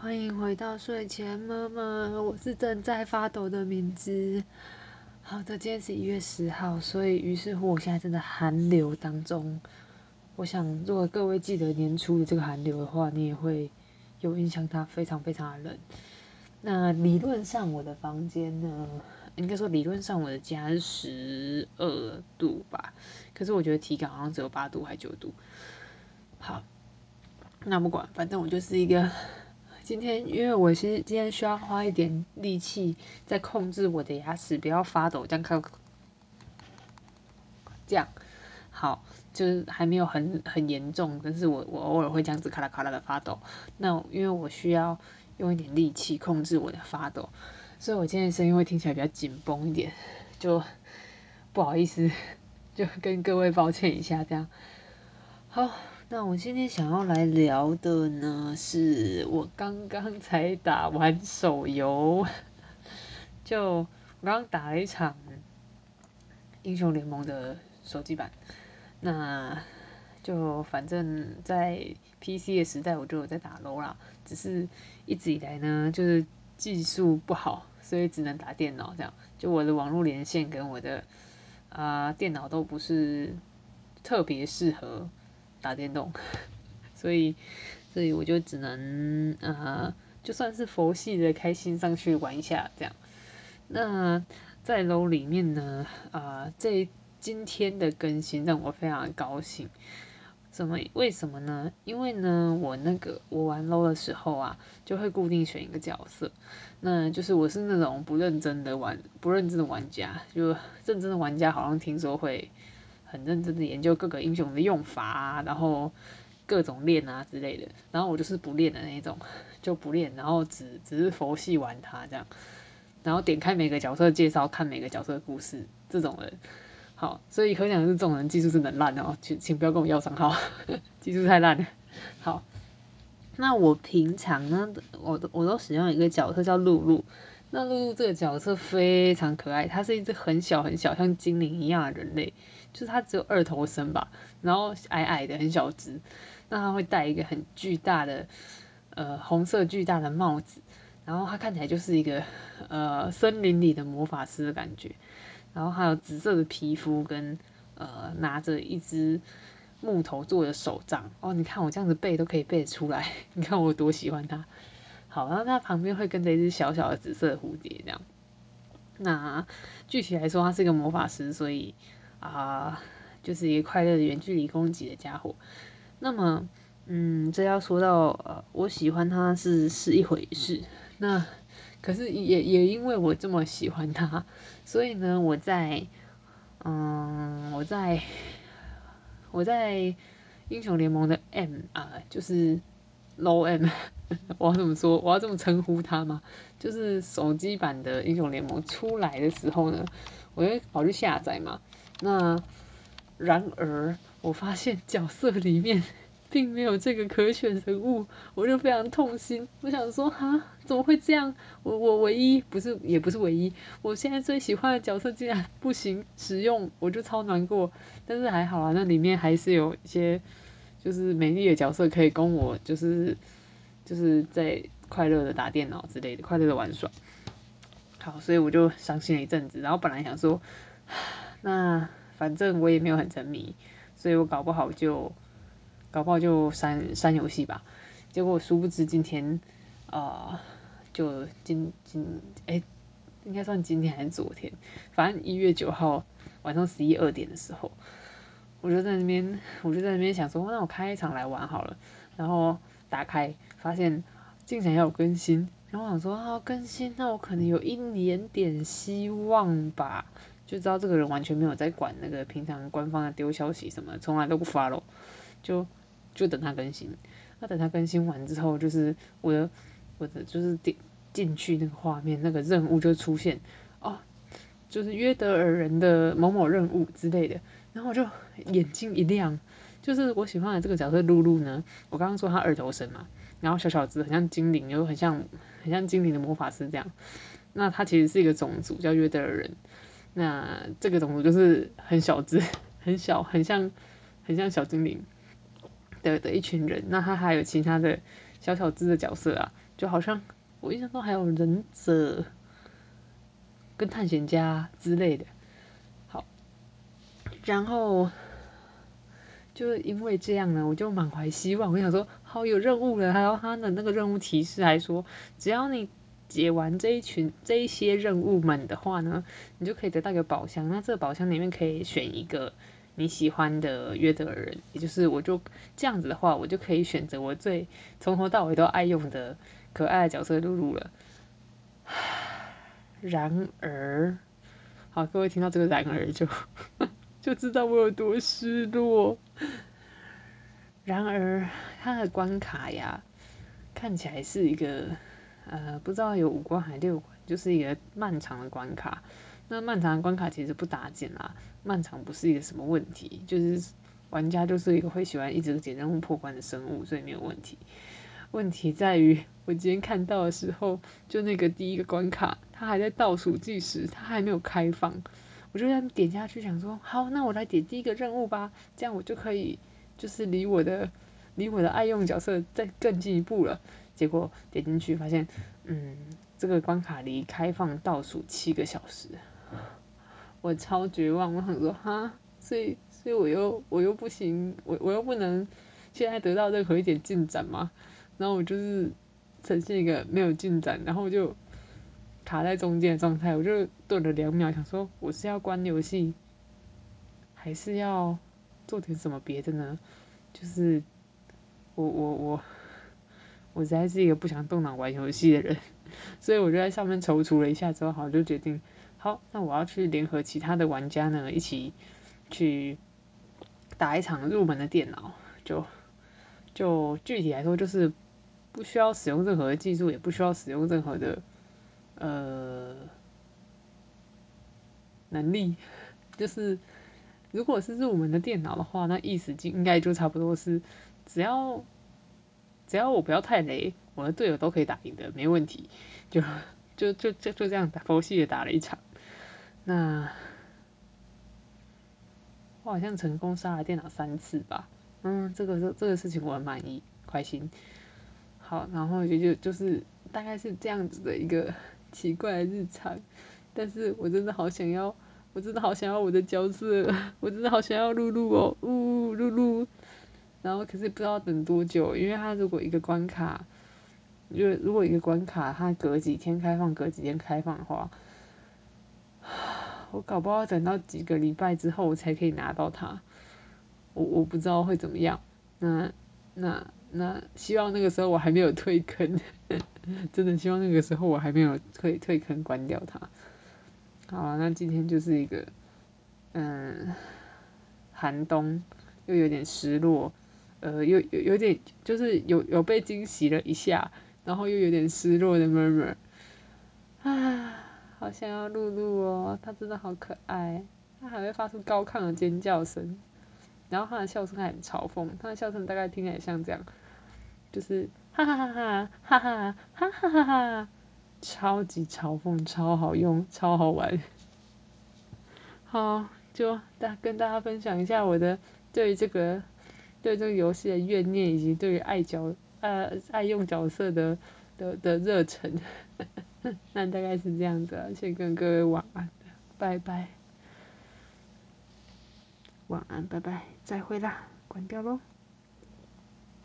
欢迎回到睡前妈妈，我是正在发抖的敏之。好的，今天是一月十号，所以于是乎我现在正在寒流当中。我想，如果各位记得年初的这个寒流的话，你也会有印象，它非常非常的冷。那理论上我的房间呢，应该说理论上我的家是十二度吧，可是我觉得体感好像只有八度还九度。好。那不管，反正我就是一个今天，因为我是今天需要花一点力气在控制我的牙齿不要发抖，这样看，这样好，就是还没有很很严重，但是我我偶尔会这样子咔啦咔啦的发抖。那因为我需要用一点力气控制我的发抖，所以我今天声音会听起来比较紧绷一点，就不好意思，就跟各位抱歉一下，这样好。那我今天想要来聊的呢，是我刚刚才打完手游，就我刚打了一场英雄联盟的手机版，那就反正在 PC 的时代我就有在打 LO 啦，只是一直以来呢，就是技术不好，所以只能打电脑这样，就我的网络连线跟我的啊电脑都不是特别适合。打电动，所以，所以我就只能呃，就算是佛系的开心上去玩一下这样。那在楼里面呢，啊，这今天的更新让我非常高兴。什么？为什么呢？因为呢，我那个我玩 low 的时候啊，就会固定选一个角色。那就是我是那种不认真的玩，不认真的玩家。就认真的玩家好像听说会。很认真的研究各个英雄的用法啊，然后各种练啊之类的。然后我就是不练的那种，就不练，然后只只是佛系玩它这样。然后点开每个角色介绍，看每个角色的故事，这种人。好，所以可想而知，这种人技术真的烂哦，请请不要跟我要账号，技术太烂了。好，那我平常呢，我都我都使用一个角色叫露露。那露露这个角色非常可爱，它是一只很小很小像精灵一样的人类。就是它只有二头身吧，然后矮矮的很小只，那它会戴一个很巨大的呃红色巨大的帽子，然后它看起来就是一个呃森林里的魔法师的感觉，然后还有紫色的皮肤跟呃拿着一只木头做的手杖哦，你看我这样子背都可以背得出来，你看我多喜欢它。好，然后它旁边会跟着一只小小的紫色蝴蝶这样。那具体来说，它是一个魔法师，所以。啊，就是一个快乐的远距离攻击的家伙。那么，嗯，这要说到呃，我喜欢他是是一回事。那可是也也因为我这么喜欢他，所以呢，我在嗯，我在我在英雄联盟的 M 啊，就是 Low M，我要怎么说？我要这么称呼他吗？就是手机版的英雄联盟出来的时候呢，我就跑去下载嘛。那然而，我发现角色里面并没有这个可选人物，我就非常痛心。我想说，哈，怎么会这样？我我唯一不是，也不是唯一，我现在最喜欢的角色竟然不行使用，我就超难过。但是还好啊，那里面还是有一些就是美丽的角色可以供我，就是就是在快乐的打电脑之类的，快乐的玩耍。好，所以我就伤心了一阵子。然后本来想说。那反正我也没有很沉迷，所以我搞不好就搞不好就删删游戏吧。结果殊不知今天啊，就今今哎，应该算今天还是昨天，反正一月九号晚上十一二点的时候，我就在那边我就在那边想说，那我开一场来玩好了。然后打开发现竟然要更新，然后我想说啊更新，那我可能有一点点希望吧。就知道这个人完全没有在管那个平常官方的丢消息什么，从来都不发咯，就就等他更新。那等他更新完之后，就是我的我的就是点进去那个画面，那个任务就出现哦，就是约德尔人的某某任务之类的。然后我就眼睛一亮，就是我喜欢的这个角色露露呢。我刚刚说他二头身嘛，然后小小只，很像精灵，又很像很像精灵的魔法师这样。那他其实是一个种族叫约德尔人。那这个种族就是很小只、很小、很像、很像小精灵的的一群人。那他还有其他的小小只的角色啊，就好像我印象中还有忍者跟探险家之类的。好，然后就是因为这样呢，我就满怀希望，我想说好有任务了，还有他的那个任务提示还说，只要你解完这一群这一些任务们的话呢，你就可以得到一个宝箱。那这个宝箱里面可以选一个你喜欢的约德尔人，也就是我就这样子的话，我就可以选择我最从头到尾都爱用的可爱的角色露露了。然而，好，各位听到这个然而就 就知道我有多失落。然而，它的关卡呀，看起来是一个。呃，不知道有五关还六关，就是一个漫长的关卡。那漫长的关卡其实不打紧啦，漫长不是一个什么问题，就是玩家就是一个会喜欢一直解任务破关的生物，所以没有问题。问题在于我今天看到的时候，就那个第一个关卡，它还在倒数计时，它还没有开放。我就这样点下去，想说好，那我来点第一个任务吧，这样我就可以就是离我的离我的爱用角色再更进一步了。结果点进去发现，嗯，这个关卡离开放倒数七个小时，我超绝望。我想说，哈，所以所以我又我又不行，我我又不能现在得到任何一点进展嘛。然后我就是呈现一个没有进展，然后就卡在中间的状态。我就顿了两秒，想说我是要关游戏，还是要做点什么别的呢？就是我我我。我实在是一个不想动脑玩游戏的人，所以我就在上面踌躇了一下之后，好就决定，好，那我要去联合其他的玩家呢，一起去打一场入门的电脑。就就具体来说，就是不需要使用任何技术，也不需要使用任何的呃能力。就是如果是入门的电脑的话，那意思就应该就差不多是只要。只要我不要太雷，我的队友都可以打赢的，没问题。就就就就就这样打佛系的打了一场。那我好像成功杀了电脑三次吧？嗯，这个这这个事情我很满意，开心。好，然后就就就是大概是这样子的一个 奇怪的日常。但是我真的好想要，我真的好想要我的角色，我真的好想要露露哦，呜露露。然后可是不知道等多久，因为他如果一个关卡，因为如果一个关卡它隔几天开放，隔几天开放的话，我搞不好等到几个礼拜之后我才可以拿到它，我我不知道会怎么样。那那那希望那个时候我还没有退坑，真的希望那个时候我还没有退退坑关掉它。好，那今天就是一个嗯寒冬，又有点失落。呃，有有有点，就是有有被惊喜了一下，然后又有点失落的 murmur，啊，好想要露露哦，它真的好可爱，它还会发出高亢的尖叫声，然后它的笑声还很嘲讽，它的笑声大概听起来像这样，就是哈哈哈哈哈哈哈哈哈哈，超级嘲讽，超好用，超好玩，好，就大跟大家分享一下我的对这个。对这个游戏的怨念，以及对于爱角呃爱用角色的的的热忱，那大概是这样的，先跟各位晚安，拜拜，晚安，拜拜，再会啦，关掉喽。